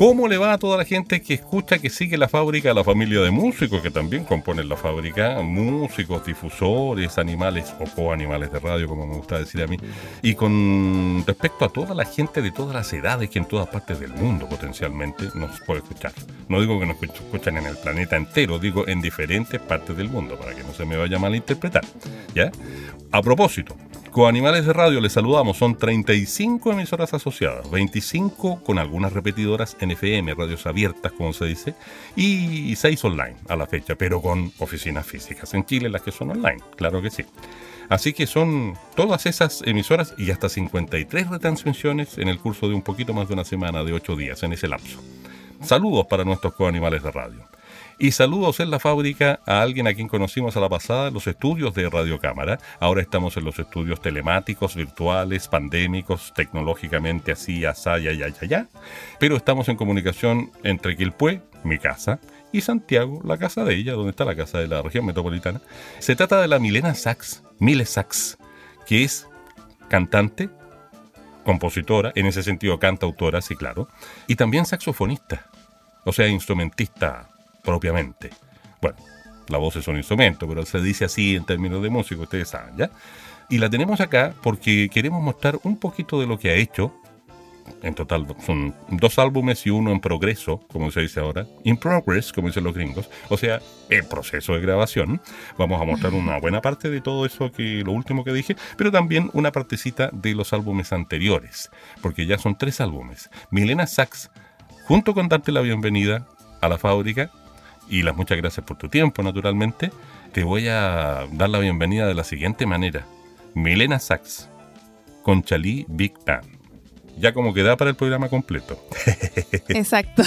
¿Cómo le va a toda la gente que escucha, que sigue la fábrica, la familia de músicos que también componen la fábrica? Músicos, difusores, animales o coanimales de radio, como me gusta decir a mí. Y con respecto a toda la gente de todas las edades que en todas partes del mundo potencialmente nos puede escuchar. No digo que nos escuchan en el planeta entero, digo en diferentes partes del mundo, para que no se me vaya a malinterpretar. ¿Ya? A propósito, Coanimales de Radio, les saludamos. Son 35 emisoras asociadas, 25 con algunas repetidoras en FM, radios abiertas, como se dice, y 6 online a la fecha, pero con oficinas físicas en Chile, las que son online, claro que sí. Así que son todas esas emisoras y hasta 53 retransmisiones en el curso de un poquito más de una semana, de 8 días, en ese lapso. Saludos para nuestros coanimales de radio. Y saludos en la fábrica a alguien a quien conocimos a la pasada en los estudios de Radio Cámara. Ahora estamos en los estudios telemáticos, virtuales, pandémicos, tecnológicamente así, asá, ya, ya, ya, ya. Pero estamos en comunicación entre Quilpué, mi casa, y Santiago, la casa de ella, donde está la casa de la región metropolitana. Se trata de la Milena Sachs, Mile Sachs, que es cantante, compositora, en ese sentido cantautora, sí, claro, y también saxofonista, o sea, instrumentista propiamente. Bueno, la voz es un instrumento, pero se dice así en términos de música, ustedes saben, ¿ya? Y la tenemos acá porque queremos mostrar un poquito de lo que ha hecho. En total son dos álbumes y uno en progreso, como se dice ahora. In progress, como dicen los gringos. O sea, el proceso de grabación. Vamos a mostrar una buena parte de todo eso que lo último que dije, pero también una partecita de los álbumes anteriores, porque ya son tres álbumes. Milena Sachs, junto con darte la bienvenida a la fábrica, y las muchas gracias por tu tiempo, naturalmente, te voy a dar la bienvenida de la siguiente manera. Milena Sachs, Conchalí Big Band ya como queda para el programa completo. Exacto.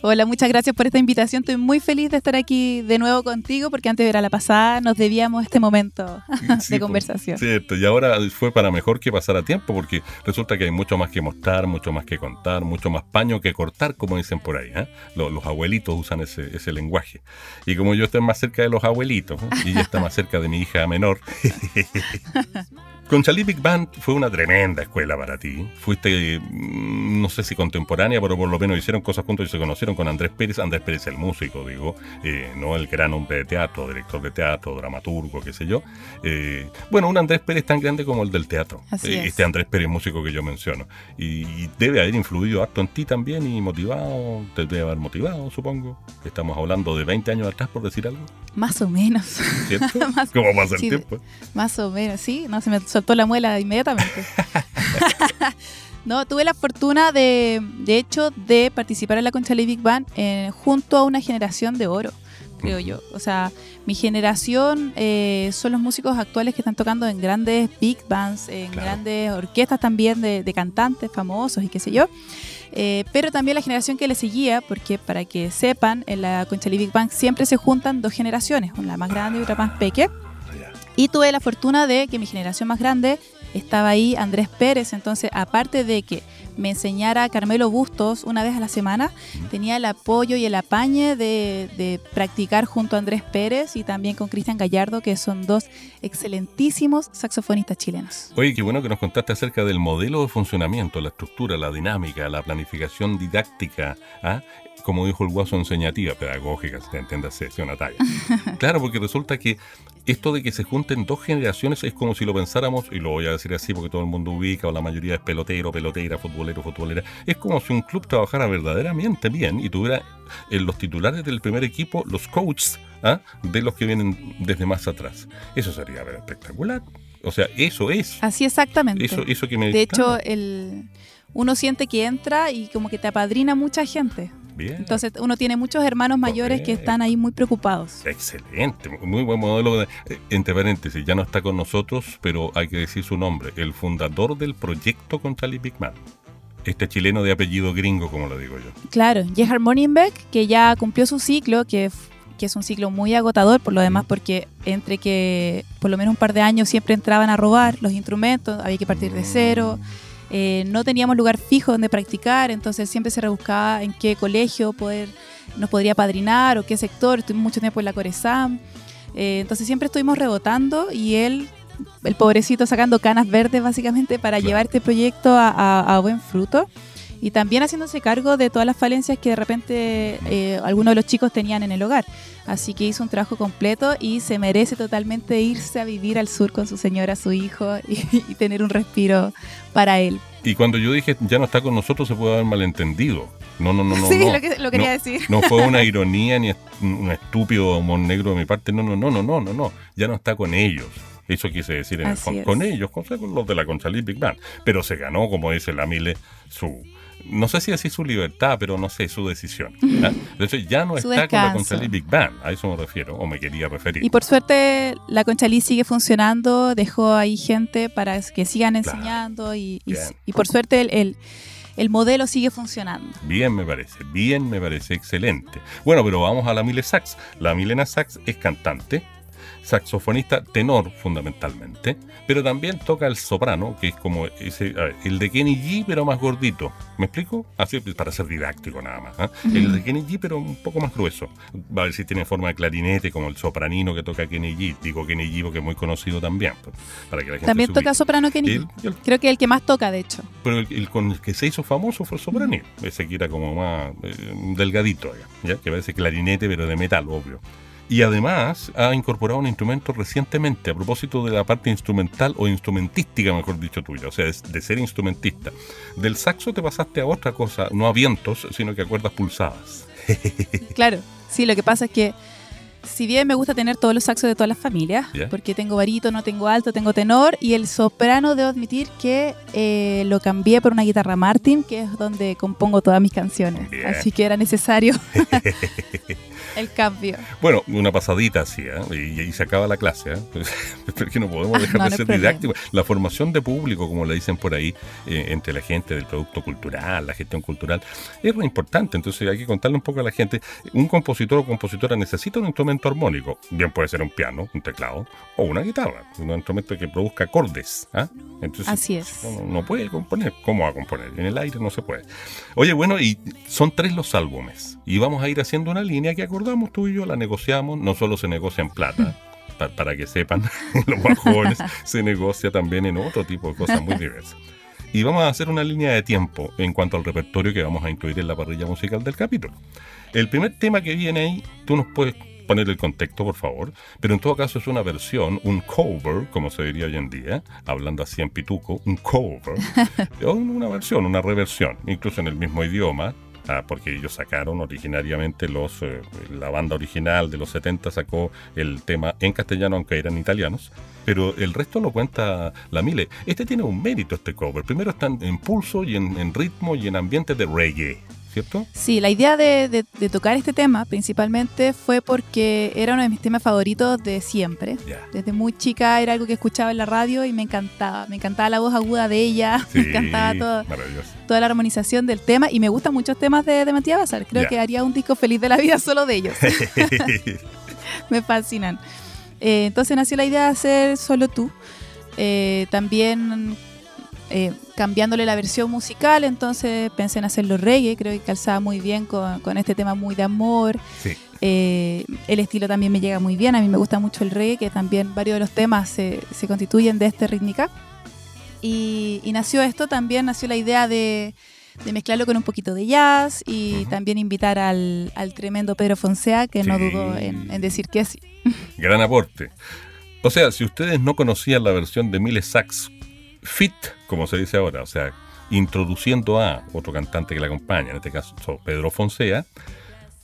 Hola, muchas gracias por esta invitación. Estoy muy feliz de estar aquí de nuevo contigo porque antes de la pasada nos debíamos este momento de conversación. cierto, y ahora fue para mejor que pasara tiempo porque resulta que hay mucho más que mostrar, mucho más que contar, mucho más paño que cortar, como dicen por ahí. ¿eh? Los, abuelitos usan ese, ese, lenguaje. Y como yo estoy más cerca de los abuelitos ¿eh? y ella está más cerca de mi hija menor. Con Charlie Big Band fue una tremenda escuela para ti. Fuiste, mm, no sé si contemporánea, pero por lo menos hicieron cosas juntos y se conocieron con Andrés Pérez. Andrés Pérez, el músico, digo, eh, no el gran hombre de teatro, director de teatro, dramaturgo, qué sé yo. Eh, bueno, un Andrés Pérez tan grande como el del teatro. Eh, este Andrés Pérez, músico que yo menciono. Y, debe haber influido harto en ti también y motivado, te debe haber motivado, supongo. Estamos hablando de 20 años atrás, por decir algo. Más o menos. ¿Cierto? ¿Cómo pasa el tiempo? Más o menos, sí. No se me soltó la muela inmediatamente. no, tuve la fortuna de, de hecho, de participar en la Concha Big Band eh, junto a una generación de oro, creo yo. O sea, mi generación eh, son los músicos actuales que están tocando en grandes big bands, en grandes orquestas también de, de, cantantes famosos y qué sé yo. Eh, pero también la generación que le seguía, porque para que sepan, en la Concha Big Band siempre se juntan dos generaciones, una más grande y otra más pequeña. Y tuve la fortuna de que mi generación más grande estaba ahí Andrés Pérez, entonces aparte de que me enseñara Carmelo Bustos una vez a la semana, tenía el apoyo y el apañe de, practicar junto a Andrés Pérez y también con Cristian Gallardo, que son dos excelentísimos saxofonistas chilenos. Oye, qué bueno que nos contaste acerca del modelo de funcionamiento, la estructura, la dinámica, la planificación didáctica, ¿ah? Como dijo el guaso, enseñativa, pedagógica, entiéndase, es una talla. Claro, porque resulta que esto de que se junten dos generaciones es como si lo pensáramos, y lo voy a decir así porque todo el mundo ubica, o la mayoría es pelotero, pelotera, futbolero, futbolera, es como si un club trabajara verdaderamente bien y tuviera en los titulares del primer equipo los coaches ¿ah? de los que vienen desde más atrás. Eso sería espectacular. O sea, eso es. Así exactamente. Eso, eso que me De hecho, el, uno siente que entra y como que te apadrina mucha gente. Entonces uno tiene muchos hermanos mayores que están ahí muy preocupados. Excelente, muy buen modelo. Eh, entre paréntesis, ya no está con nosotros, pero hay que decir su nombre, el fundador del proyecto con Charlie Bigman. este chileno de apellido gringo, como lo digo yo. Claro, Gerhard Morningbeck, que ya cumplió su ciclo, que, que es un ciclo muy agotador, por lo demás, porque entre que por lo menos un par de años siempre entraban a robar los instrumentos, había que partir de cero. Eh, no teníamos lugar fijo donde practicar, entonces siempre se rebuscaba en qué colegio poder, nos podría padrinar o qué sector. Estuvimos mucho tiempo en la Coresam. Eh, entonces siempre estuvimos rebotando y él el pobrecito sacando canas verdes básicamente para llevar este proyecto a, buen fruto y también haciéndose cargo de todas las falencias que de repente eh, algunos de los chicos tenían en el hogar. Así que hizo un trabajo completo y se merece totalmente irse a vivir al sur con su señora, su hijo y, tener un respiro para él. Y cuando yo dije ya no está con nosotros se puede haber malentendido. No, no, no, no. Sí, Lo, quería decir. No fue una ironía ni un estúpido humor negro de mi parte. No, no, no, no, no, no, no. Ya no está con ellos. Eso quise decir en el, con, ellos, con, los de la Conchalí Big Band. Pero se ganó, como dice la Mile, su, no sé si así su libertad, pero no sé, su decisión. Entonces ya no está con la Conchalí Big Band, a eso me refiero, o me quería referir. Y por suerte la Conchalí sigue funcionando, dejó ahí gente para que sigan enseñando y, y, por suerte el, el, modelo sigue funcionando. Bien me parece, bien me parece, excelente. Bueno, pero vamos a la Mile Sax. La Milena Sax es cantante, saxofonista tenor fundamentalmente, pero también toca el soprano, que es como ese, el de Kenny G, pero más gordito. ¿Me explico? Así para ser didáctico nada más. ¿ah? El de Kenny G, pero un poco más grueso. Va a ver si tiene forma de clarinete, como el sopranino que toca Kenny G. Digo Kenny G porque es muy conocido también. Pues, para que la gente también toca soprano Kenny G. Creo que el que más toca, de hecho. Pero el, con el que se hizo famoso fue el sopranino. Ese que era como más eh, delgadito, ¿ya? que parece clarinete, pero de metal, obvio. Y además ha incorporado un instrumento recientemente, a propósito de la parte instrumental o instrumentística, mejor dicho tuya, o sea, de ser instrumentista. Del saxo te pasaste a otra cosa, no a vientos, sino que a cuerdas pulsadas. Claro, sí, lo que pasa es que si bien me gusta tener todos los saxos de todas las familias, porque tengo varito, no tengo alto, tengo tenor, y el soprano debo admitir que eh, lo cambié por una guitarra Martin, que es donde compongo todas mis canciones. Así que era necesario el cambio. Bueno, una pasadita así, ¿eh? y, se acaba la clase, ¿eh? porque no podemos dejar de ser didácticos. La formación de público, como le dicen por ahí, eh, entre la gente del producto cultural, la gestión cultural, es muy importante. Entonces hay que contarle un poco a la gente. Un compositor o compositora necesita un instrumento armónico. Bien puede ser un piano, un teclado o una guitarra, un instrumento que produzca acordes. ¿ah? Entonces, Así es. No, no, puede componer. ¿Cómo va a componer? En el aire no se puede. Oye, bueno, y son tres los álbumes. Y vamos a ir haciendo una línea que acordamos tú y yo, la negociamos. No solo se negocia en plata. para que sepan, los jóvenes, se negocia también en otro tipo de cosas muy diversas. Y vamos a hacer una línea de tiempo en cuanto al repertorio que vamos a incluir en la parrilla musical del capítulo. El primer tema que viene ahí, tú nos puedes poner el contexto, por favor, pero en todo caso es una versión, un cover, como se diría hoy en día, hablando así en pituco, un cover, o una versión, una reversión, incluso en el mismo idioma, ah, porque ellos sacaron originariamente los eh, la banda original de los 70 sacó el tema en castellano aunque eran italianos pero el resto lo cuenta la Mile. Este tiene un mérito este cover. Primero está en pulso y en ritmo y en ambiente de reggae ¿cierto? Sí, la idea de, tocar este tema principalmente fue porque era uno de mis temas favoritos de siempre. Desde muy chica era algo que escuchaba en la radio y me encantaba. Me encantaba la voz aguda de ella, me encantaba toda la armonización del tema y me gustan muchos temas de, de Matías Bazar. Creo que haría un disco feliz de la vida solo de ellos. me fascinan. Eh, entonces nació la idea de hacer Solo tú. Eh, también eh, cambiándole la versión musical, entonces pensé en hacerlo reggae, creo que calzaba muy bien con, este tema muy de amor. Eh, el estilo también me llega muy bien, a mí me gusta mucho el reggae, que también varios de los temas se, constituyen de este rítmica. Y, nació esto, también nació la idea de, mezclarlo con un poquito de jazz y también invitar al, tremendo Pedro Fonsea, que no dudó en, en, decir que sí. Gran aporte. O sea, si ustedes no conocían la versión de Miles Sax fit, como se dice ahora, o sea, introduciendo a otro cantante que la acompaña, en este caso Pedro Fonsea,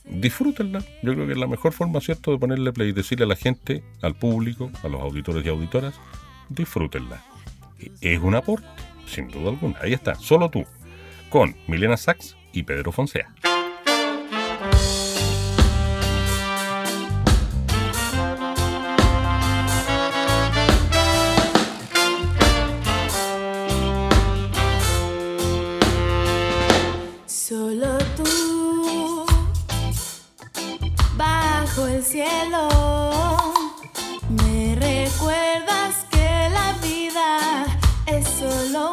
disfrútenla. Yo creo que es la mejor forma, ¿cierto?, de ponerle play y decirle a la gente, al público, a los auditores y auditoras, disfrútenla. Es un aporte, sin duda alguna. Ahí está, solo tú, con Milena Sachs y Pedro Fonsea.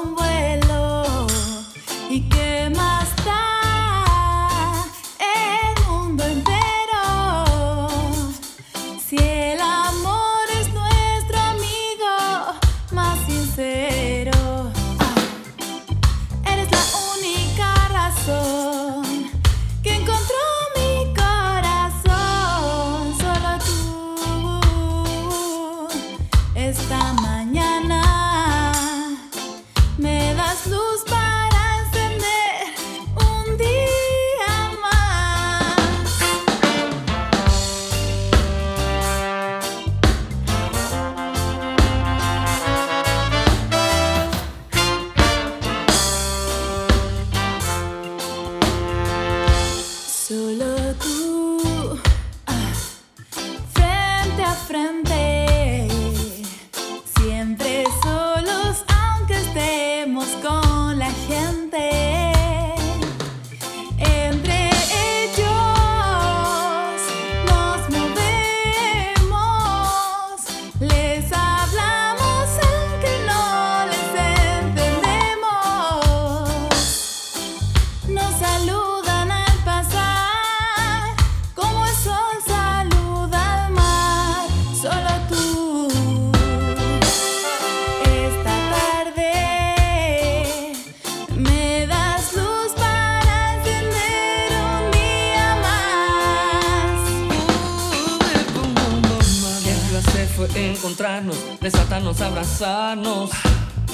somewhere.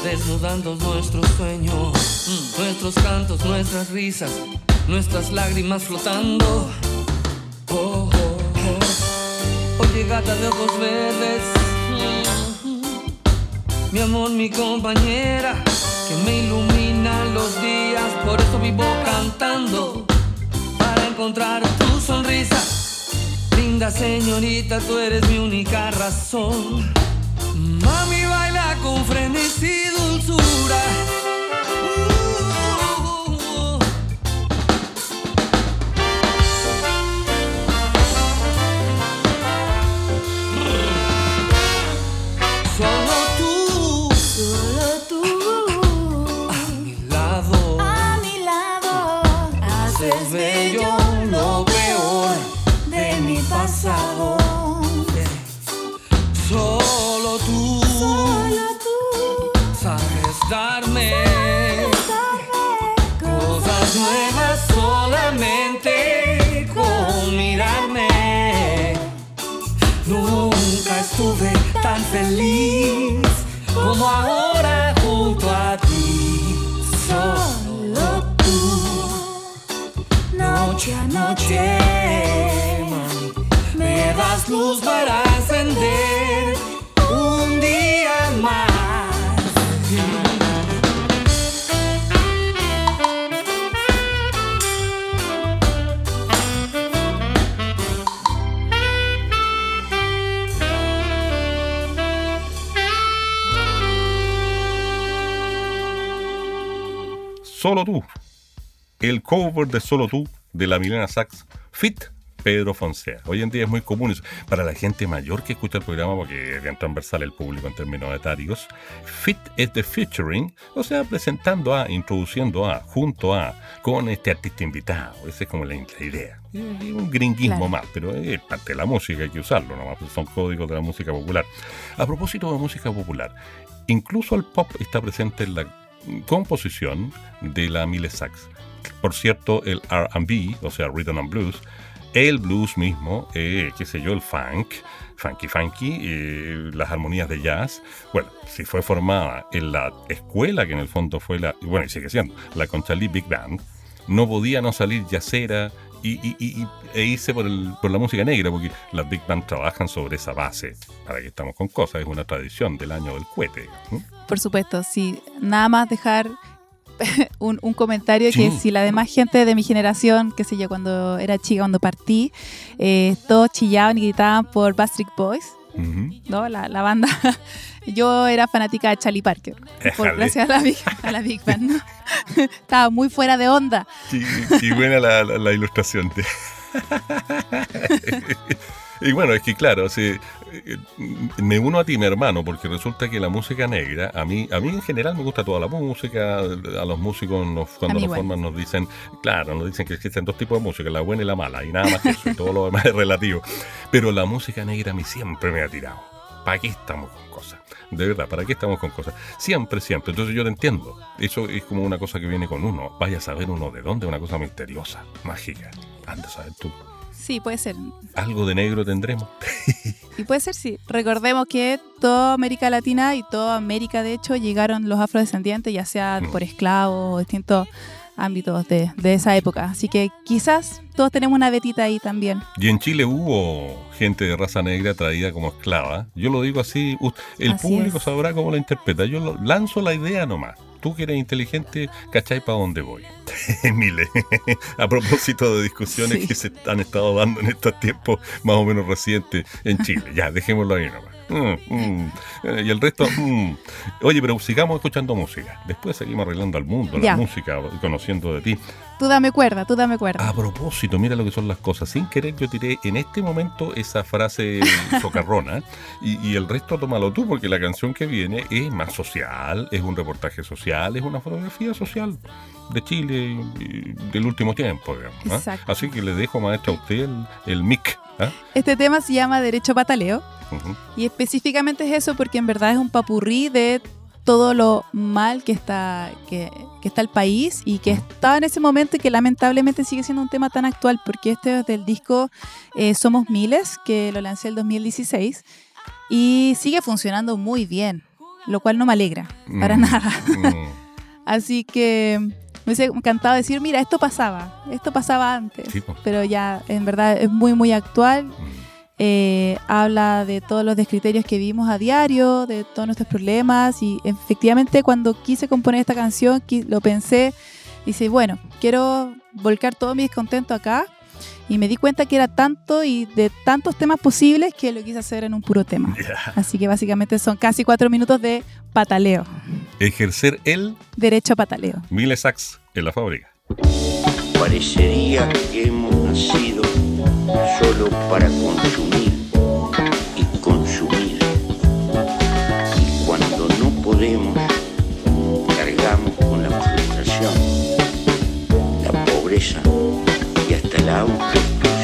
Desnudando nuestros sueños, nuestros cantos, nuestras risas, nuestras lágrimas flotando. Oh, oh, oh. Oye, gata de ojos verdes, mi amor, mi compañera, que me ilumina los días, por eso vivo cantando, para encontrar tu sonrisa. Linda señorita, tú eres mi única razón. Mami frenesí dulzura. Tan feliz como ahora junto a ti. Solo tú, noche a noche, me das luz para encender Solo tú. El cover de Solo tú de la Milena Sachs Fit Pedro Fonsea. Hoy en día es muy común eso. Para la gente mayor que escucha el programa, porque es bien transversal el público en términos etarios, fit es de featuring, o sea, presentando a, introduciendo a, junto a, con este artista invitado. Esa es como la, idea. Y un gringuismo Claro. más, pero es parte de la música, hay que usarlo nomás, pues son códigos de la música popular. A propósito de música popular, incluso el pop está presente en la composición de la Mille Sax. Por cierto, el RB, o sea, Rhythm and Blues, el blues mismo, eh, qué sé yo, el funk, funky funky, eh, las armonías de jazz. Bueno, si fue formada en la escuela que en el fondo fue la, bueno, y sigue siendo, la Conchalí Big Band, no podía no salir yacera y, y- y- e irse por, el- por la música negra, porque las Big Band trabajan sobre esa base. Para que estamos con cosas, es una tradición del año del cohete. ¿no? Por supuesto, sí. Nada más dejar un, un comentario Sí. que si la demás gente de mi generación, qué sé yo, cuando era chica, cuando partí, eh, todos chillaban y gritaban por Backstreet Boys, ¿no? La, la banda. Yo era fanática de Charlie Parker, por, Éjale. gracias a la Big, a la Big Band. ¿no? Estaba muy fuera de onda. Qué, qué buena la, la- la ilustración. y bueno, es que claro, sí, eh, me uno a ti, mi hermano, porque resulta que la música negra, a mí, a mí en general me gusta toda la música, a los músicos nos- cuando nos forman nos dicen, claro, nos dicen que existen dos tipos de música, la buena y la mala, y nada más que eso, y todo lo demás es relativo. Pero la música negra a mí siempre me ha tirado. ¿Para qué estamos con cosas? De verdad, ¿para qué estamos con cosas? Siempre, siempre. Entonces yo lo entiendo. Eso es como una cosa que viene con uno. Vaya a saber uno de dónde, una cosa misteriosa, mágica. Anda a saber tú. Sí, puede ser. Algo de negro tendremos. Y puede ser, sí. Recordemos que toda América Latina y toda América, de hecho, llegaron los afrodescendientes, ya sea Mm. por esclavos o distintos ámbitos de, de esa época. Así que quizás todos tenemos una vetita ahí también. Y en Chile hubo gente de raza negra traída como esclava. Yo lo digo así, el Así público es. sabrá cómo la interpreta. Yo lo- lanzo la idea nomás. Tú que eres inteligente, ¿cachai para dónde voy? Mile, a propósito de discusiones Sí. que se han estado dando en estos tiempos más o menos recientes en Chile. Ya, dejémoslo ahí nomás. Mm, mm. Eh, Y el resto, mm. oye, pero sigamos escuchando música. Después seguimos arreglando al mundo, la Ya. música, conociendo de ti. Tú dame cuerda, tú dame cuerda. A propósito, mira lo que son las cosas. Sin querer yo tiré en este momento esa frase socarrona y, y el resto tómalo tú porque la canción que viene es más social, es un reportaje social, es una fotografía social de Chile y del último tiempo, digamos. ¿ah? Exacto. Así que le dejo, maestra, a usted el, el mic. ¿ah? Este tema se llama Derecho Pataleo y específicamente es eso porque en verdad es un papurrí de todo lo mal que está, que, que está el país y que estaba en ese momento y que lamentablemente sigue siendo un tema tan actual porque este es del disco eh, Somos Miles, que lo lancé el 2016. y sigue funcionando muy bien, lo cual no me alegra para Mm, nada. mm. Así que me hubiese encantado decir, mira, esto pasaba, esto pasaba antes, Sí, pero ya en verdad es muy, muy actual. Mm. Eh, habla de todos los descriterios que vivimos a diario, de todos nuestros problemas y efectivamente cuando quise componer esta canción lo pensé y dije, bueno, quiero volcar todo mi descontento acá y me di cuenta que era tanto y de tantos temas posibles que lo quise hacer en un puro tema. Así que básicamente son casi cuatro minutos de pataleo, Ejercer el derecho a pataleo. Mille Sachs en la fábrica. Parecería que hemos nacido solo para consumir y consumir. Y cuando no podemos, cargamos con la frustración, la pobreza y hasta la autoexclusión.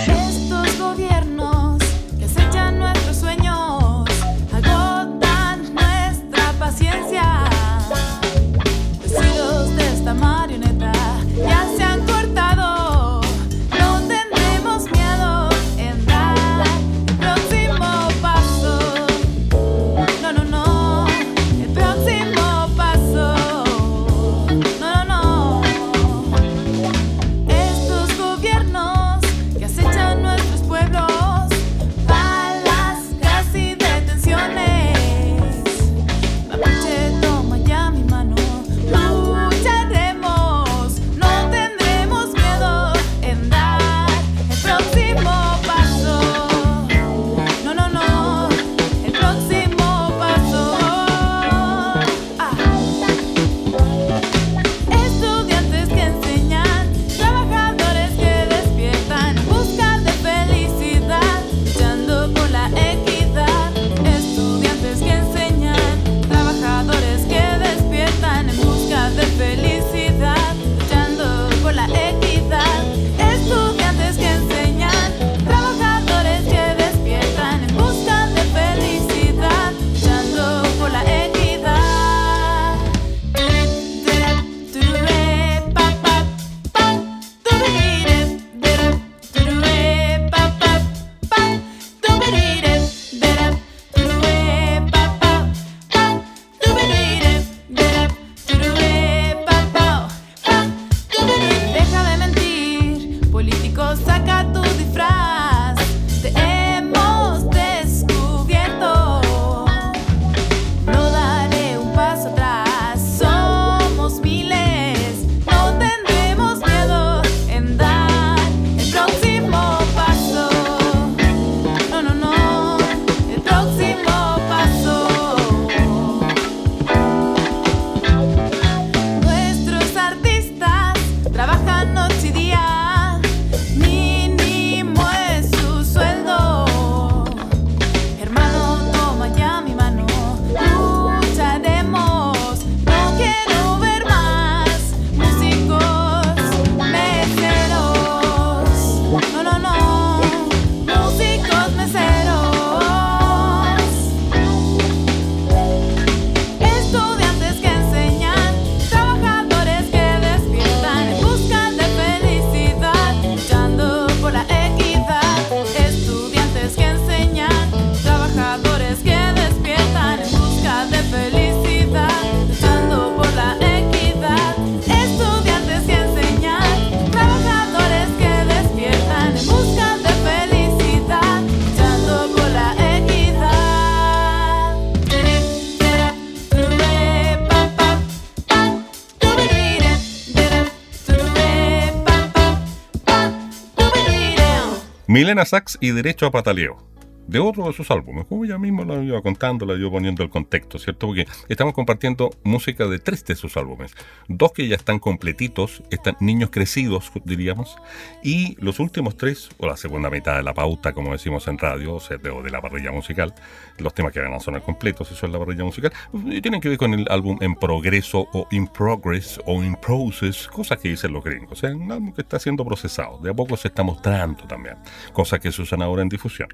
Milena Sachs y Derecho a Pataleo. De otro de sus álbumes, como ella misma lo iba contando, la iba poniendo el contexto, ¿cierto? Porque estamos compartiendo música de tres de sus álbumes. Dos que ya están completitos, están niños crecidos, diríamos, y los últimos tres, o la segunda mitad de la pauta, como decimos en radio, o sea, de, o de la parrilla musical, los temas que van a sonar completos, eso es la parrilla musical, y tienen que ver con el álbum en progreso, o in progress, o in process, cosas que dicen los gringos, o sea, un álbum que está siendo procesado, de a poco se está mostrando también, cosas que se usan ahora en difusión.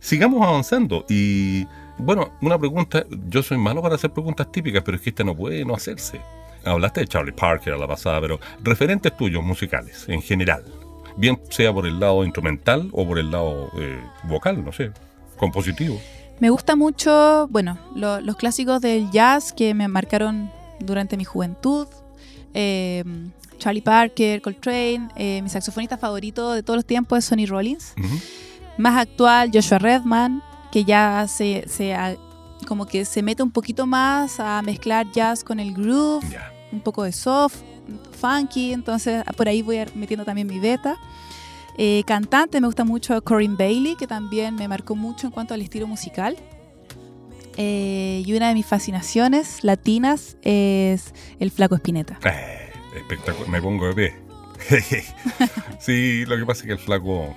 Sigamos avanzando y bueno, una pregunta, yo soy malo para hacer preguntas típicas, pero es que esta no puede no hacerse. Hablaste de Charlie Parker a la pasada, pero referentes tuyos musicales en general, bien sea por el lado instrumental o por el lado eh, vocal, no sé, compositivo. Me gusta mucho, bueno, lo- los clásicos del jazz que me marcaron durante mi juventud. Eh, Charlie Parker, Coltrane, eh, mi saxofonista favorito de todos los tiempos es Sonny Rollins. Más actual, Joshua Redman, que ya se, se como que se mete un poquito más a mezclar jazz con el groove, un poco de soft, funky, entonces por ahí voy metiendo también mi beta. Eh, cantante, me gusta mucho Corinne Bailey, que también me marcó mucho en cuanto al estilo musical. Eh, y una de mis fascinaciones latinas es el Flaco Espineta. Eh, espectacular. Me pongo de pie. sí, lo que pasa es que el flaco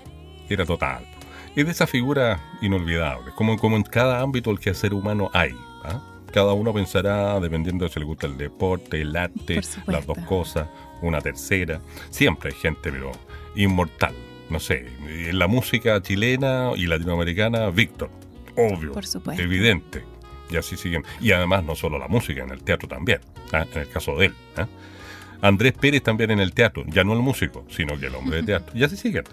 era total. Es de esa figura inolvidable. Como, como en cada ámbito del quehacer humano hay. ¿ah? Cada uno pensará, dependiendo de si le gusta el deporte, el arte, las dos cosas, una tercera. Siempre hay gente, pero inmortal. No sé, en la música chilena y latinoamericana, Víctor. Obvio. Por supuesto. Evidente. Y así siguen. Y además no solo la música, en el teatro también. ¿ah? En el caso de él. ¿ah? Andrés Pérez también en el teatro. Ya no el músico, sino que el hombre de teatro. Y así siguen.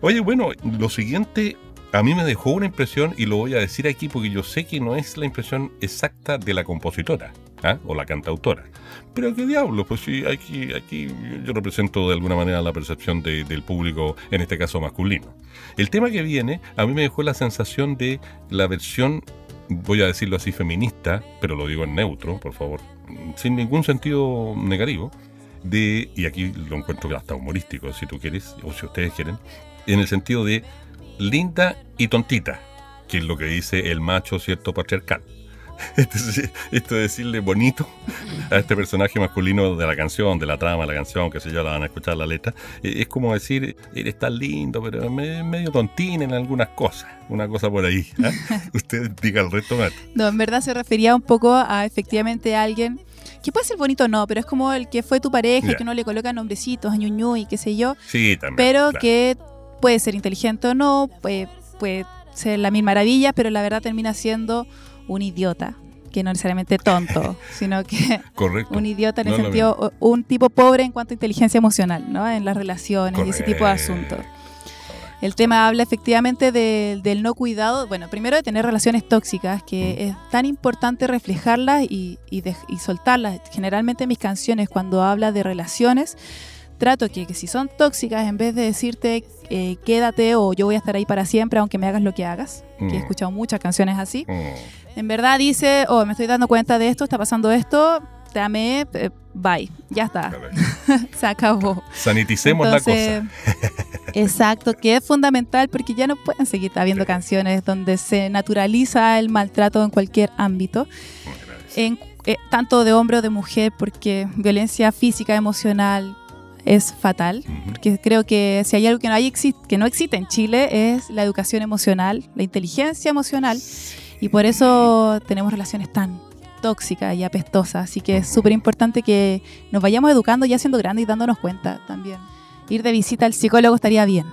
Oye, bueno, lo siguiente a mí me dejó una impresión y lo voy a decir aquí porque yo sé que no es la impresión exacta de la compositora ¿ah? o la cantautora. Pero qué diablo, pues sí, aquí, aquí yo represento de alguna manera la percepción de- del público, en este caso masculino. El tema que viene a mí me dejó la sensación de la versión, voy a decirlo así, feminista, pero lo digo en neutro, por favor, sin ningún sentido negativo, de, y aquí lo encuentro hasta humorístico, si tú quieres, o si ustedes quieren, en el sentido de linda y tontita, que es lo que dice el macho cierto patriarcal. Esto de decirle bonito a este personaje masculino de la canción, de la trama de la canción, que sé yo, la van a escuchar la letra, eh, es como decir, eres tan lindo, pero me- medio tontín en algunas cosas, una cosa por ahí. ¿ah? Usted diga el resto, Matt. No, en verdad se refería un poco a efectivamente a alguien que puede ser bonito o no, pero es como el que fue tu pareja que uno le coloca nombrecitos, a ñuñu y qué sé yo, Sí, también. pero claro. que puede ser inteligente o no, puede, puede ser la mil maravillas, pero la verdad termina siendo un idiota, que no necesariamente tonto, sino que Correcto. un idiota en No el sentido, un tipo pobre en cuanto a inteligencia emocional, ¿no? En las relaciones y ese tipo de asuntos. El tema habla efectivamente de- del no cuidado, bueno, primero de tener relaciones tóxicas, que es tan importante reflejarlas y, y de- y soltarlas. Generalmente en mis canciones, cuando habla de relaciones, trato que, que si son tóxicas, en vez de decirte eh, quédate o yo voy a estar ahí para siempre, aunque me hagas lo que hagas, que Mm. he escuchado muchas canciones así, Mm, en verdad dice, oh, me estoy dando cuenta de esto, está pasando esto, te amé, eh, bye, ya está, se acabó. Saniticemos Entonces, la cosa. Exacto, que es fundamental porque ya no pueden seguir habiendo Sí. canciones donde se naturaliza el maltrato en cualquier ámbito, en, eh, tanto de hombre o de mujer, porque violencia física, emocional es fatal. Porque creo que si hay algo que no, hay, que no existe en Chile es la educación emocional, la inteligencia emocional, y por eso tenemos relaciones tan tóxicas y apestosas. Así que es súper importante que nos vayamos educando ya siendo grandes y dándonos cuenta también. Ir de visita al psicólogo estaría bien.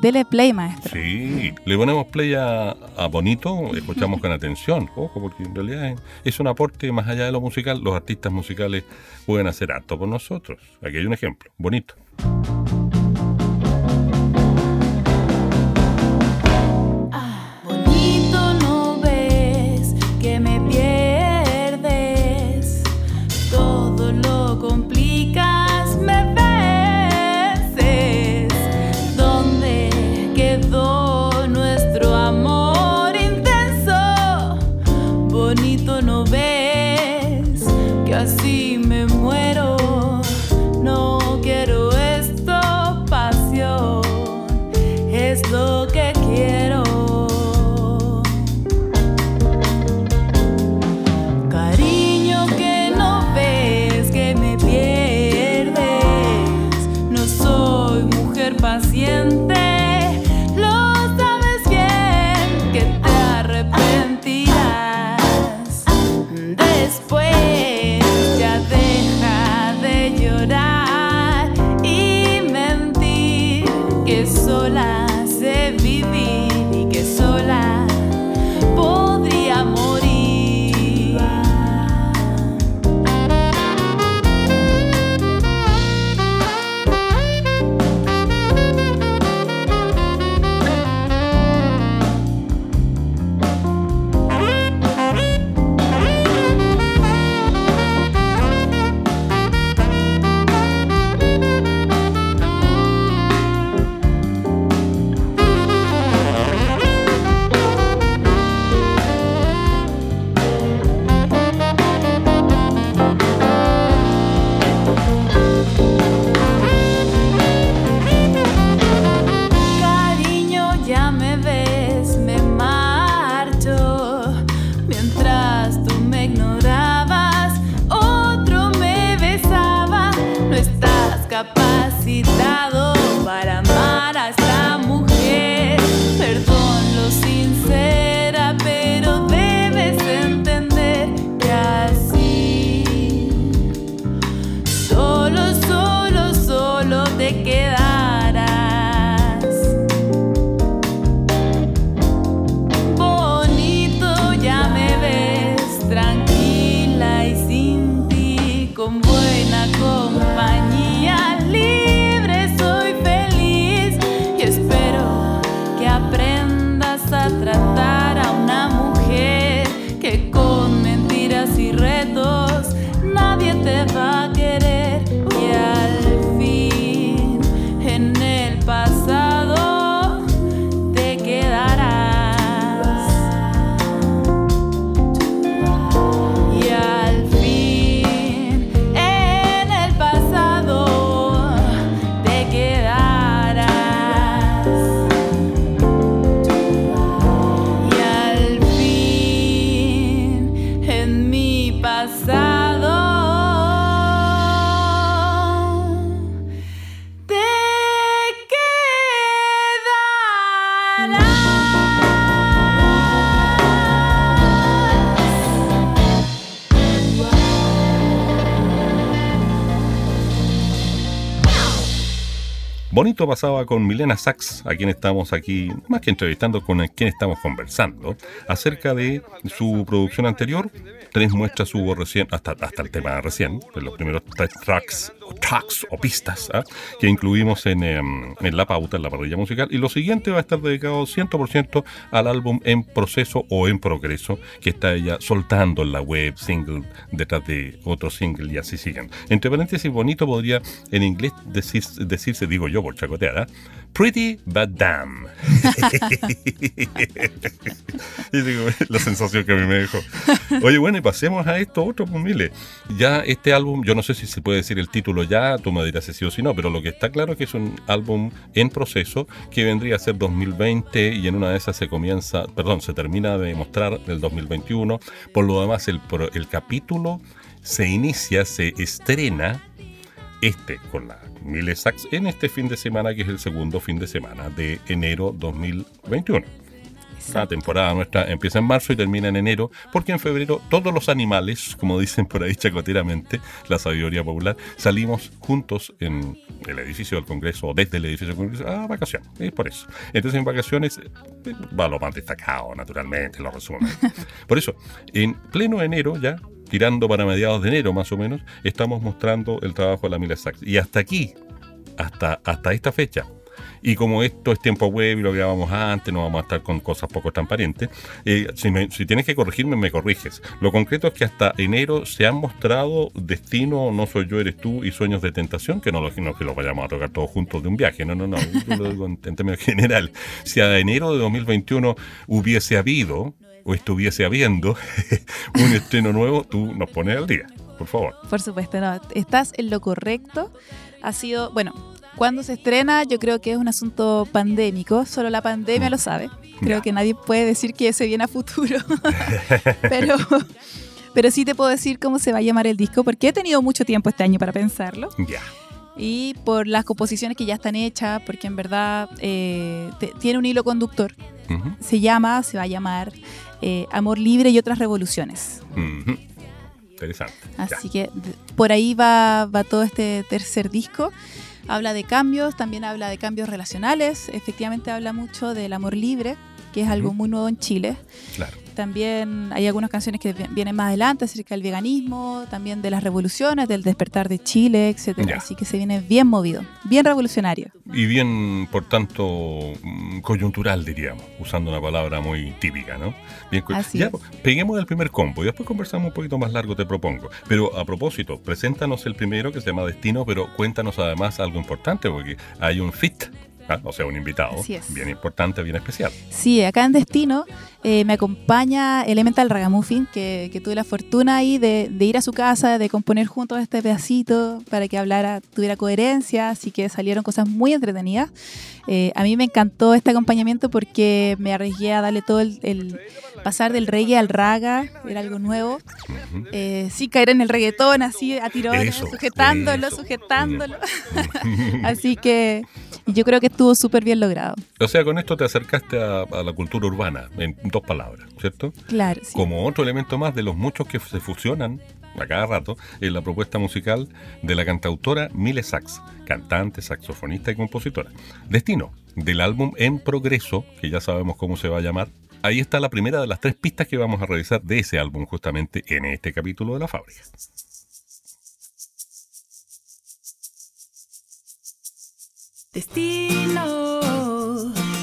Dele play, maestro. Sí, le ponemos play a, a Bonito, escuchamos con atención, ojo, porque en realidad es, es un aporte más allá de lo musical, los artistas musicales pueden hacer harto por nosotros. Aquí hay un ejemplo, Bonito. Bonito capacitado Bonito pasaba con Milena Sachs, a quien estamos aquí, más que entrevistando, con quien estamos conversando, acerca de su producción anterior. Tres muestras hubo recién, hasta, hasta el tema recién, los primeros tres tracks, tracks o pistas ¿ah? que incluimos en, em, en la pauta, en la parrilla musical. Y lo siguiente va a estar dedicado 100% al álbum en proceso o en progreso, que está ella soltando en la web, single detrás de otro single y así siguen. Entre paréntesis, bonito podría en inglés decir, decirse, digo yo por chacotear, ¿ah? Pretty but damn. y la sensación que a mí me dejó. Oye, bueno, y pasemos a esto otro, pues mire. Ya este álbum, yo no sé si se puede decir el título ya, tú me dirás si sí o si no, pero lo que está claro es que es un álbum en proceso que vendría a ser 2020 y en una de esas se comienza, perdón, se termina de mostrar el 2021. Por lo demás, el, el capítulo se inicia, se estrena este con la Mille Sachs en este fin de semana, que es el segundo fin de semana de enero 2021. La temporada nuestra empieza en marzo y termina en enero, porque en febrero todos los animales, como dicen por ahí chacoteramente, la sabiduría popular, salimos juntos en el edificio del Congreso o desde el edificio del Congreso a vacaciones. Es por eso. Entonces en vacaciones eh, va lo más destacado, naturalmente, lo resumen. Por eso, en pleno enero ya, tirando para mediados de enero más o menos, estamos mostrando el trabajo de la Mila Sachs. Y hasta aquí, hasta, hasta esta fecha, y como esto es tiempo web y lo grabamos antes, no vamos a estar con cosas poco transparentes, eh, si, tienes que corregirme, me corriges. Lo concreto es que hasta enero se han mostrado Destino, No Soy Yo, Eres Tú y Sueños de Tentación, que no, lo, que los vayamos a tocar todos juntos de un viaje, no, no, no, yo lo digo en, en términos general. Si a enero de 2021 hubiese habido o estuviese habiendo un estreno nuevo, tú nos pones al día, por favor. Por supuesto, no, estás en lo correcto. Ha sido, bueno, cuando se estrena yo creo que es un asunto pandémico, solo la pandemia lo sabe. Creo que nadie puede decir que se viene a futuro. pero, pero sí te puedo decir cómo se va a llamar el disco, porque he tenido mucho tiempo este año para pensarlo. Ya. Y por las composiciones que ya están hechas, porque en verdad eh, te- tiene un hilo conductor. Ujú, Se llama, se va a llamar eh, Amor Libre y otras revoluciones. Interesante. Ya. Así que por ahí va, va todo este tercer disco. Habla de cambios, también habla de cambios relacionales. Efectivamente habla mucho del amor libre, que es algo muy nuevo en Chile. Claro. También hay algunas canciones que vi- vienen más adelante acerca del veganismo, también de las revoluciones, del despertar de Chile, etcétera. Así que se viene bien movido, bien revolucionario. Y bien, por tanto, mm, coyuntural, diríamos, usando una palabra muy típica, ¿no? Bien, Así ya, es. peguemos el primer combo y después conversamos un poquito más largo, te propongo. Pero a propósito, preséntanos el primero que se llama Destino, pero cuéntanos además algo importante, porque hay un fit Ah, O sea, un invitado bien importante, bien especial. Sí, acá en Destino eh, me acompaña Elemental Ragamuffin, que, que tuve la fortuna ahí de, de ir a su casa, de componer juntos este pedacito para que hablara, tuviera coherencia, así que salieron cosas muy entretenidas. Eh, a mí me encantó este acompañamiento porque me arriesgué a darle todo el, el pasar del reggae al raga, era algo nuevo, eh, sin caer en el reggaetón, así a tirones, sujetándolo, eso. sujetándolo. así que yo creo que estuvo súper bien logrado. O sea, con esto te acercaste a, a la cultura urbana, en dos palabras, ¿cierto? Claro, sí. Como otro elemento más de los muchos que se fusionan a cada rato en la propuesta musical de la cantautora Mile Sachs, cantante, saxofonista y compositora. Destino, del álbum En Progreso, que ya sabemos cómo se va a llamar. Ahí está la primera de las tres pistas que vamos a revisar de ese álbum justamente en este capítulo de la fábrica. Destino,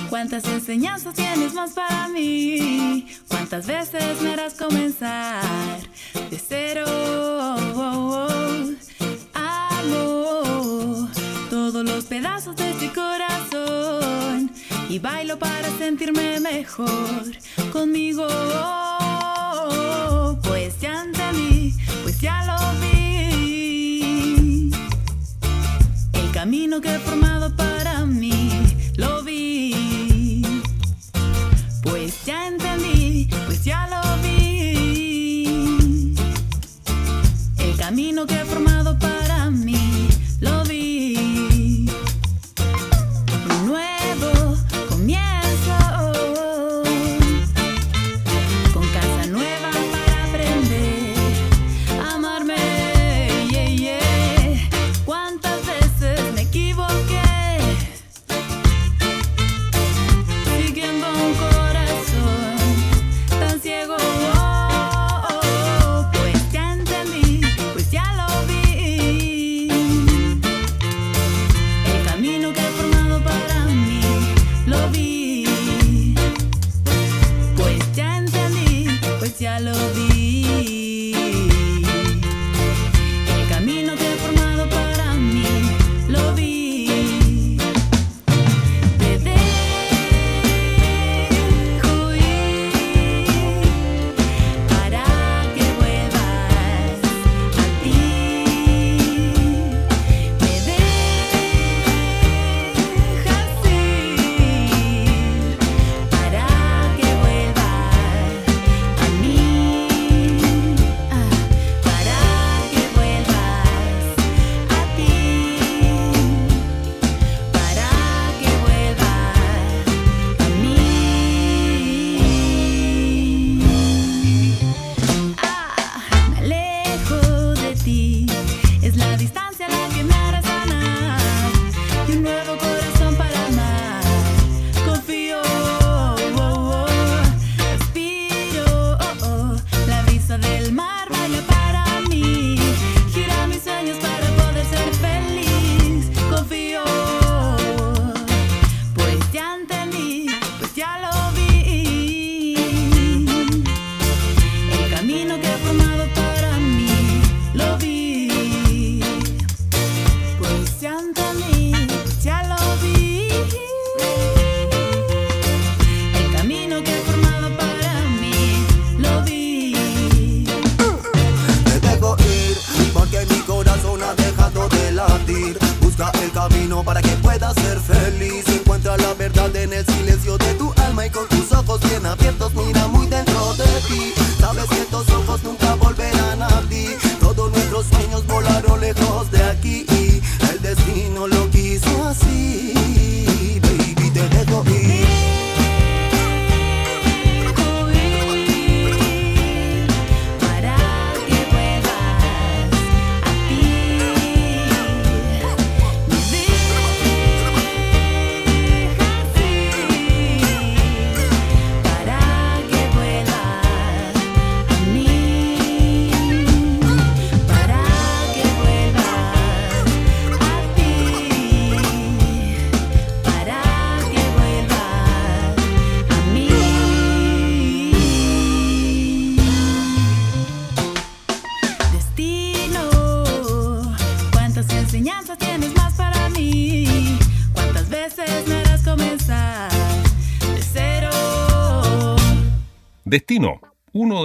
cuántas enseñanzas tienes más para mí. Cuántas veces me harás comenzar de cero. Amo todos los pedazos de este corazón y bailo para sentirme mejor conmigo. Pues ya entendí, pues ya lo vi. Camino que he formado para mí lo vi. Pues ya entendí, pues ya lo vi. El camino que he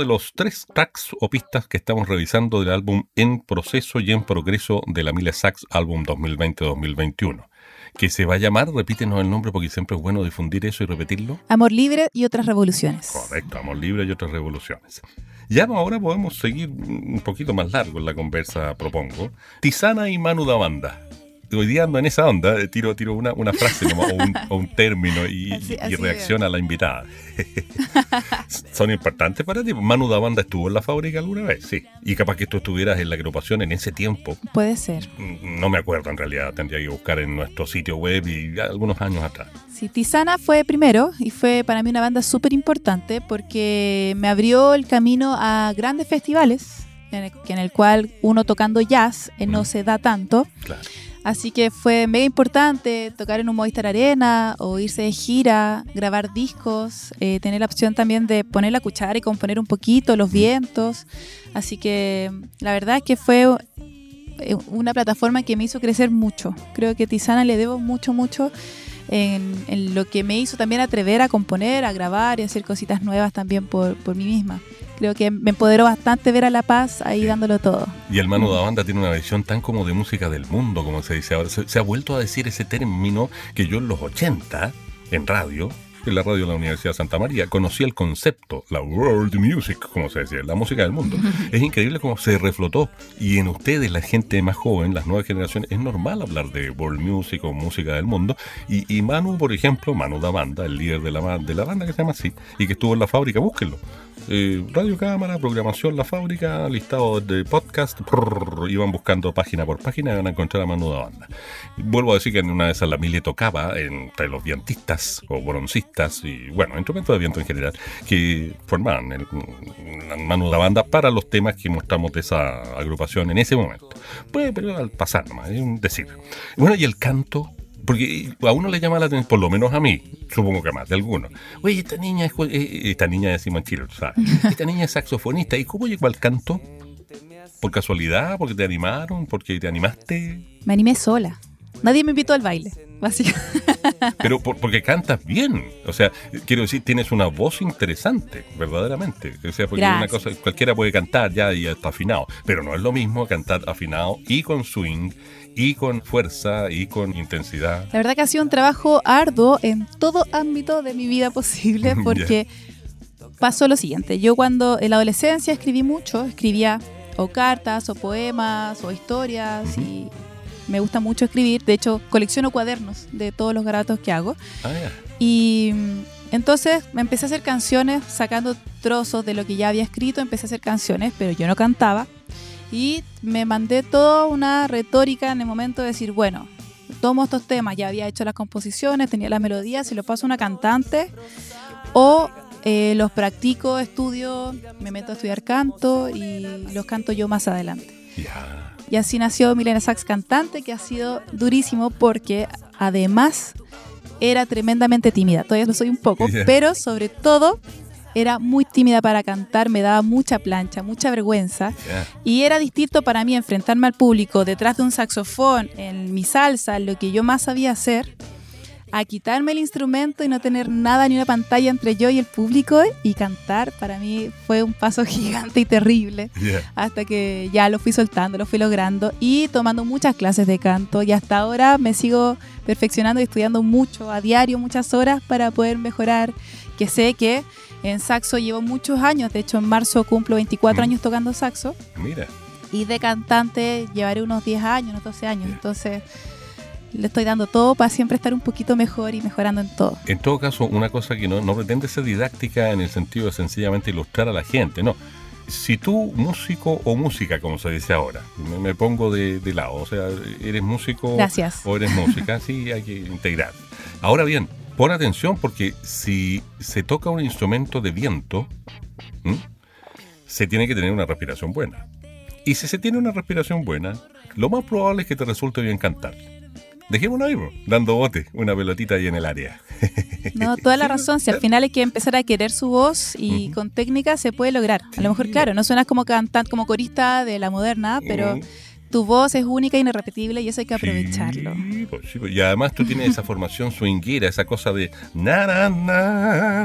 de los tres tracks o pistas que estamos revisando del álbum En Proceso y en Progreso de la Mille Sax Álbum 2020-2021. Que se va a llamar, repítenos el nombre porque siempre es bueno difundir eso y repetirlo. Amor libre y otras revoluciones. Correcto, Amor Libre y otras revoluciones. Ya ahora podemos seguir un poquito más largo en la conversa, propongo. Tisana y Manu da Banda. Hoy día ando en esa onda, eh, tiro, tiro una, una frase nomás, o, un, o un término y, Así- y reacciona a la invitada. Son importantes para ti. Manu da Banda estuvo en la fábrica alguna vez, sí. Y capaz que tú estuvieras en la agrupación en ese tiempo. Puede ser. Mm, No me acuerdo en realidad, tendría que buscar en nuestro sitio web y algunos años atrás. Sí, Tisana fue primero y fue para mí una banda súper importante porque me abrió el camino a grandes festivales en el, en el cual uno tocando jazz eh, no Mm. se da tanto. Claro. Así que fue mega importante tocar en un Movistar Arena o irse de gira, grabar discos, eh, tener la opción también de poner la cuchara y componer un poquito los vientos. Así que la verdad es que fue eh, una plataforma que me hizo crecer mucho. Creo que Tisana le debo mucho, mucho en, en lo que me hizo también atrever a componer, a grabar y hacer cositas nuevas también por, por mí misma. Creo que me empoderó bastante ver a La Paz ahí dándolo todo. Y el Manu da Banda tiene una visión tan como de música del mundo, como se dice ahora. Se, se ha vuelto a decir ese término que yo en los 80, en radio, en la radio de la Universidad de Santa María, conocí el concepto, la world music, como se decía, la música del mundo. es increíble cómo se reflotó. Y en ustedes, la gente más joven, las nuevas generaciones, es normal hablar de world music o música del mundo. Y, y Manu, por ejemplo, Manu da Banda, el líder de la, de la banda que se llama así, y que estuvo en la fábrica, búsquenlo. Eh, radio Cámara, programación La Fábrica, listado de podcast, prrr, iban buscando página por página y van a encontrar a Manu da Banda. Vuelvo a decir que en una de esas la Mili tocaba entre los vientistas o broncistas y, bueno, instrumentos de viento en general, que formaban el, la Manu da Banda para los temas que mostramos de esa agrupación en ese momento. Pues, pero al pasar es un decir. Bueno, y el canto, porque a uno le llama la atención, por lo menos a mí, supongo que más de algunos. Oye, esta niña es, eh, esta niña decimos en Chile, ¿sabes? Esta niña es saxofonista. ¿Y cómo llegó al canto? ¿Por casualidad? ¿Porque te animaron? ¿Porque te animaste? Me animé sola. Nadie me invitó al baile, básicamente. Pero por- porque cantas bien. O sea, quiero decir, tienes una voz interesante, verdaderamente. O sea, porque una cosa, cualquiera puede cantar ya y está afinado. Pero no es lo mismo cantar afinado y con swing, y con fuerza, y con intensidad. La verdad que ha sido un trabajo arduo en todo ámbito de mi vida posible porque pasó lo siguiente. Yo cuando en la adolescencia escribí mucho, escribía o cartas o poemas o historias y me gusta mucho escribir. De hecho, colecciono cuadernos de todos los garatos que hago. Ah, ya. Y mm, entonces me empecé a hacer canciones sacando trozos de lo que ya había escrito, empecé a hacer canciones, pero yo no cantaba. Y me mandé toda una retórica en el momento de decir, bueno, tomo estos temas, ya había hecho las composiciones, tenía las melodías, y los paso a una cantante, o eh, los practico, estudio, me meto a estudiar canto y los canto yo más adelante. Y así nació Milena Sax Cantante, que ha sido durísimo porque además era tremendamente tímida. Todavía lo soy un poco, pero sobre todo era muy tímida para cantar, me daba mucha plancha, mucha vergüenza. Y era distinto para mí enfrentarme al público detrás de un saxofón, en mi salsa, en lo que yo más sabía hacer, a quitarme el instrumento y no tener nada ni una pantalla entre yo y el público y cantar. Para mí fue un paso gigante y terrible hasta que ya lo fui soltando, lo fui logrando y tomando muchas clases de canto y hasta ahora me sigo perfeccionando y estudiando mucho, a diario, muchas horas para poder mejorar, que sé que en saxo llevo muchos años, de hecho en marzo cumplo 24 Mm. años tocando saxo Mira. y de cantante llevaré unos 10 años, unos 12 años, entonces le estoy dando todo para siempre estar un poquito mejor y mejorando en todo. En todo caso, una cosa que no, no pretende ser didáctica en el sentido de sencillamente ilustrar a la gente, no. Si tú, músico o música, como se dice ahora, me, me pongo de, de lado, o sea, eres músico Gracias. o eres música, sí, hay que integrar. Ahora bien, pon atención porque si se toca un instrumento de viento, ¿m? se tiene que tener una respiración buena. Y si se tiene una respiración buena, lo más probable es que te resulte bien cantar. Dejémoslo ahí, bro, dando bote, una pelotita ahí en el área. No, toda la razón. Si al final hay que empezar a querer su voz y con técnica se puede lograr. A lo mejor, Sí. claro, no suenas como cantante, como corista de la moderna, pero Mm, tu voz es única e irrepetible y eso hay que aprovecharlo. Sí, pues, sí, pues. y además tú tienes esa formación swinguera, esa cosa de na, na,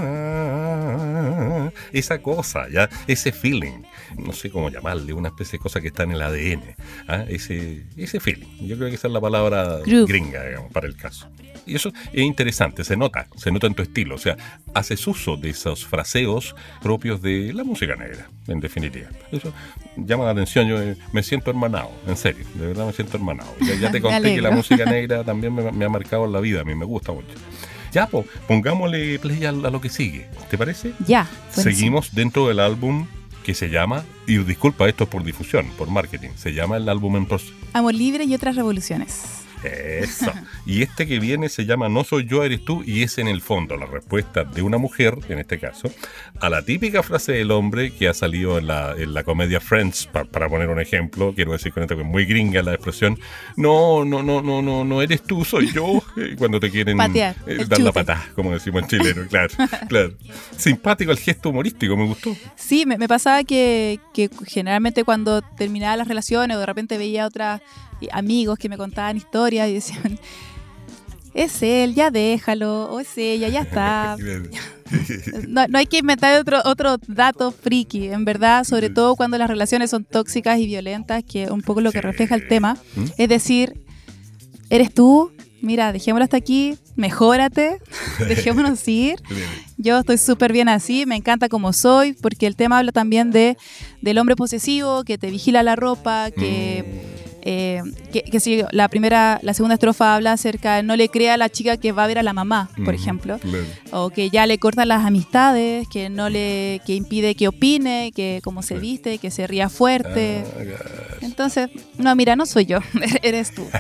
na, esa cosa, ya, ese feeling, no sé cómo llamarle, una especie de cosa que está en el ADN, ¿ah? ese, ese feeling. Yo creo que esa es la palabra gringa, digamos, para el caso. Y eso es interesante, se nota, se nota en tu estilo. O sea, haces uso de esos fraseos propios de la música negra, en definitiva. Eso llama la atención, yo eh, me siento hermanado, en serio, de verdad me siento hermanado. Ya, ya te conté que la música negra también me, me ha marcado en la vida, a mí me gusta mucho. Ya, pues, pongámosle play a, a lo que sigue, ¿te parece? Ya. Seguimos dentro del álbum que se llama, y disculpa, esto es por difusión, por marketing, se llama el álbum en proceso. Amor libre y otras revoluciones. Eso. Y este que viene se llama No soy yo, eres tú, y es en el fondo la respuesta de una mujer, en este caso, a la típica frase del hombre que ha salido en la, en la comedia Friends, pa- para poner un ejemplo, quiero decir con esto que es muy gringa la expresión, no, no, no, no, no, no eres tú, soy yo, eh, cuando te quieren Patear, eh, dar la patada, como decimos en chileno, claro, claro. Simpático el gesto humorístico, me gustó. Sí, me, me pasaba que, que generalmente cuando terminaba las relaciones o de repente veía otras amigos que me contaban historias y decían, es él, ya déjalo, o es ella, ya está. No, no hay que inventar otro, otro dato friki, en verdad, sobre todo cuando las relaciones son tóxicas y violentas, que es un poco lo que refleja el tema. ¿Mm? Es decir, eres tú, mira, dejémoslo hasta aquí, mejórate, dejémonos ir. Yo estoy súper bien así, me encanta como soy, porque el tema habla también de del hombre posesivo, que te vigila la ropa, que, eh, que, que si la primera, la segunda estrofa habla acerca de no le crea a la chica que va a ver a la mamá, por Ujú, ejemplo, claro. o que ya le cortan las amistades, que no le, que impide que opine, que cómo se viste, que se ría fuerte. Ah. Entonces, no, mira, no soy yo, eres tú.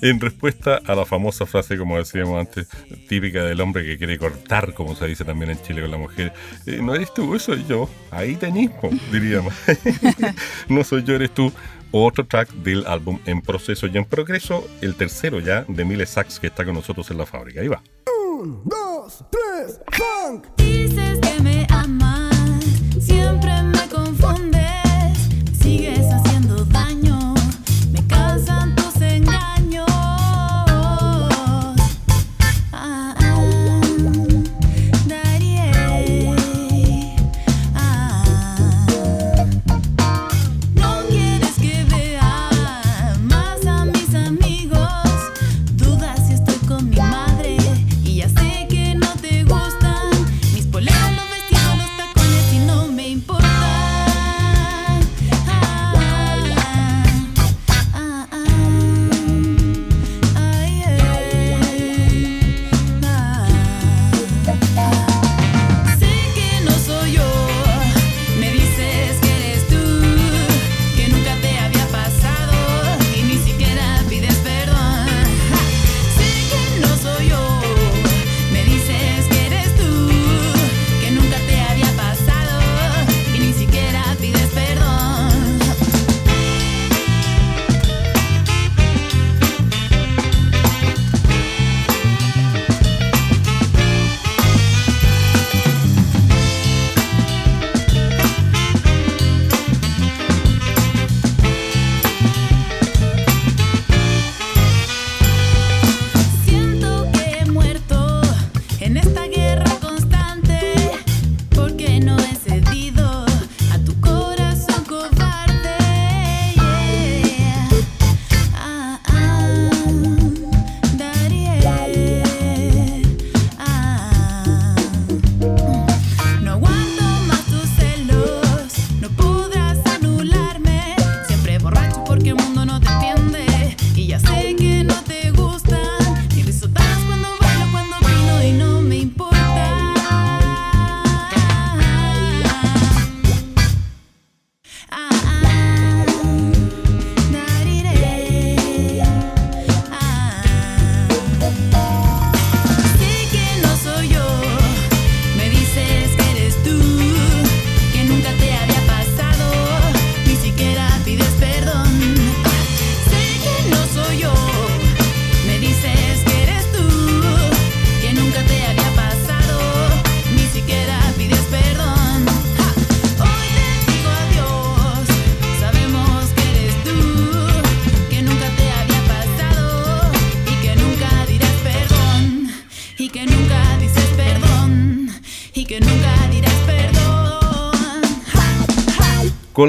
En respuesta a la famosa frase, como decíamos antes, típica del hombre que quiere cortar, como se dice también en Chile con la mujer, eh, no eres tú, soy yo. Ahí tenés, po, diríamos. no soy yo, eres tú. Otro track del álbum En Proceso y en Progreso, el tercero ya de Mile Sachs que está con nosotros en la fábrica. Ahí va. Un, dos, tres, funk. Dices que me amas,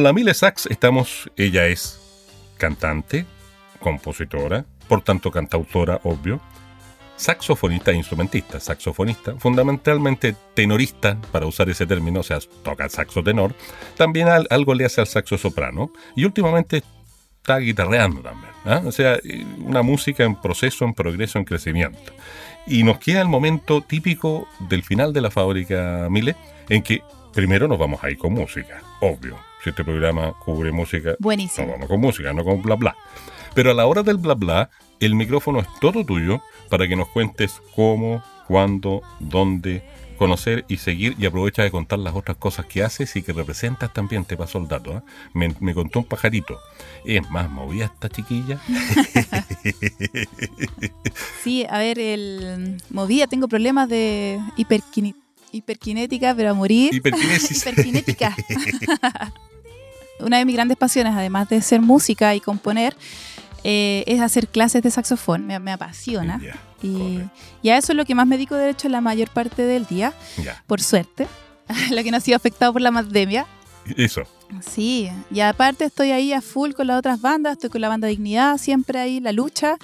la Mile Sax estamos, ella es cantante, compositora, por tanto cantautora, obvio, saxofonista e instrumentista. Saxofonista, fundamentalmente tenorista, para usar ese término, o sea, toca saxo tenor. También al- algo le hace al saxo soprano. Y últimamente está guitarreando también. ¿ah? O sea, eh, una música en proceso, en progreso, en crecimiento. Y nos queda el momento típico del final de la fábrica Mile, en que primero nos vamos a ir con música, obvio. Si este programa cubre música, Buenísimo. no vamos con música, no con bla bla. Pero a la hora del bla bla, el micrófono es todo tuyo para que nos cuentes cómo, cuándo, dónde conocer y seguir y aprovecha de contar las otras cosas que haces y que representas también, te pasó el dato. ¿ah? Me, me contó un pajarito. Es más, movía esta chiquilla. Sí, a ver, el movía, tengo problemas de hiperkinética, pero a morir. Hiperkinética. Una de mis grandes pasiones, además de ser música y componer, eh, es hacer clases de saxofón. Me, me apasiona. Ya, Y, y a eso es lo que más me dedico, de hecho, la mayor parte del día, ya. por suerte. lo que no ha sido afectado por la pandemia. Eso. Sí, y aparte estoy ahí a full con las otras bandas, estoy con la banda Dignidad, siempre ahí, la lucha.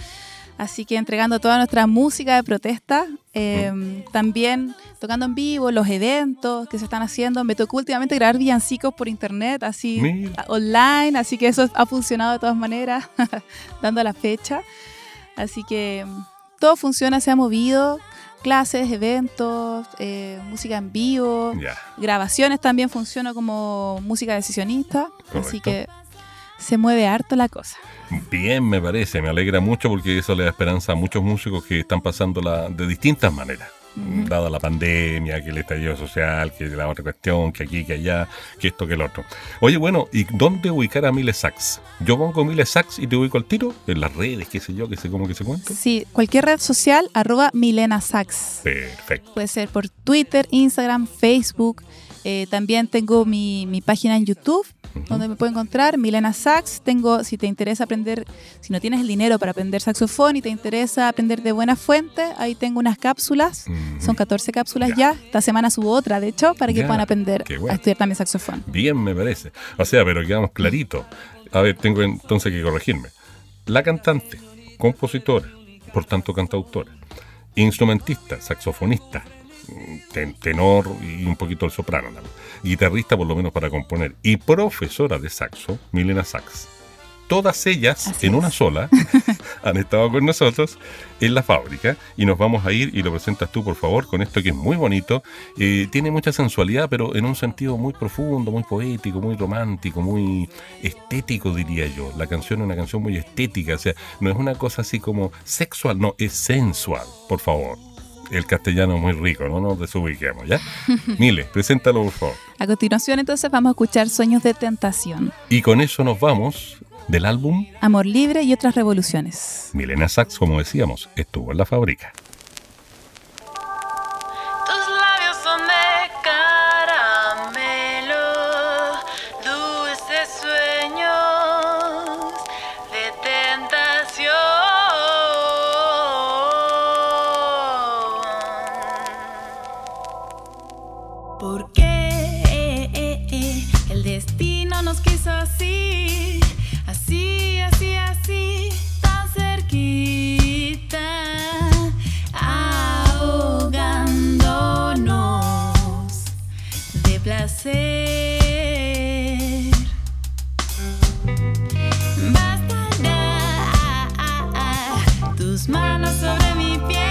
Así que entregando toda nuestra música de protesta, eh, también tocando en vivo, los eventos que se están haciendo. Me tocó últimamente grabar villancicos por internet, así Mira. online, así que eso ha funcionado de todas maneras, dando la fecha. Así que mm, todo funciona, se ha movido, clases, eventos, eh, música en vivo, grabaciones también funciona como música decisionista, así Correcto. que se mueve harto la cosa. Bien, me parece, me alegra mucho porque eso le da esperanza a muchos músicos que están pasándola de distintas maneras. Dada la pandemia, que el estallido social, que la otra cuestión, que aquí, que allá, que esto, que el otro. Oye, bueno, ¿y dónde ubicar a Mile Sax? Yo pongo Mile Sax y te ubico al tiro en las redes, qué sé yo, qué sé cómo que se cuenta. Sí, cualquier red social, arroba Milena Sax. Perfecto. Puede ser por Twitter, Instagram, Facebook. Eh, también tengo mi, mi página en YouTube, donde me puedo encontrar, Milena Sax. Tengo, si te interesa aprender, si no tienes el dinero para aprender saxofón y te interesa aprender de buena fuente, ahí tengo unas cápsulas. Son 14 cápsulas Ya. ya. Esta semana subo otra, de hecho, para que Ya, puedan aprender bueno. a estudiar también saxofón. Bien, me parece. O sea, pero quedamos clarito. A ver, tengo entonces que corregirme. La cantante, compositora, por tanto cantautora, instrumentista, saxofonista, tenor y un poquito el soprano guitarrista por lo menos para componer, y profesora de saxo, Milena Sax. Todas ellas, Así en es. una sola, han estado con nosotros en la fábrica y nos vamos a ir y lo presentas tú, por favor, con esto que es muy bonito. Eh, tiene mucha sensualidad, pero en un sentido muy profundo, muy poético, muy romántico, muy estético, diría yo. La canción es una canción muy estética, o sea, no es una cosa así como sexual, no, es sensual, por favor. El castellano es muy rico, no nos desubiquemos, ¿ya? Mile, preséntalo, por favor. A continuación, entonces, vamos a escuchar Sueños de Tentación, Y con eso nos vamos del álbum Amor Libre y otras revoluciones. Milena Sachs, como decíamos, estuvo en la fábrica. Sobre mi piel,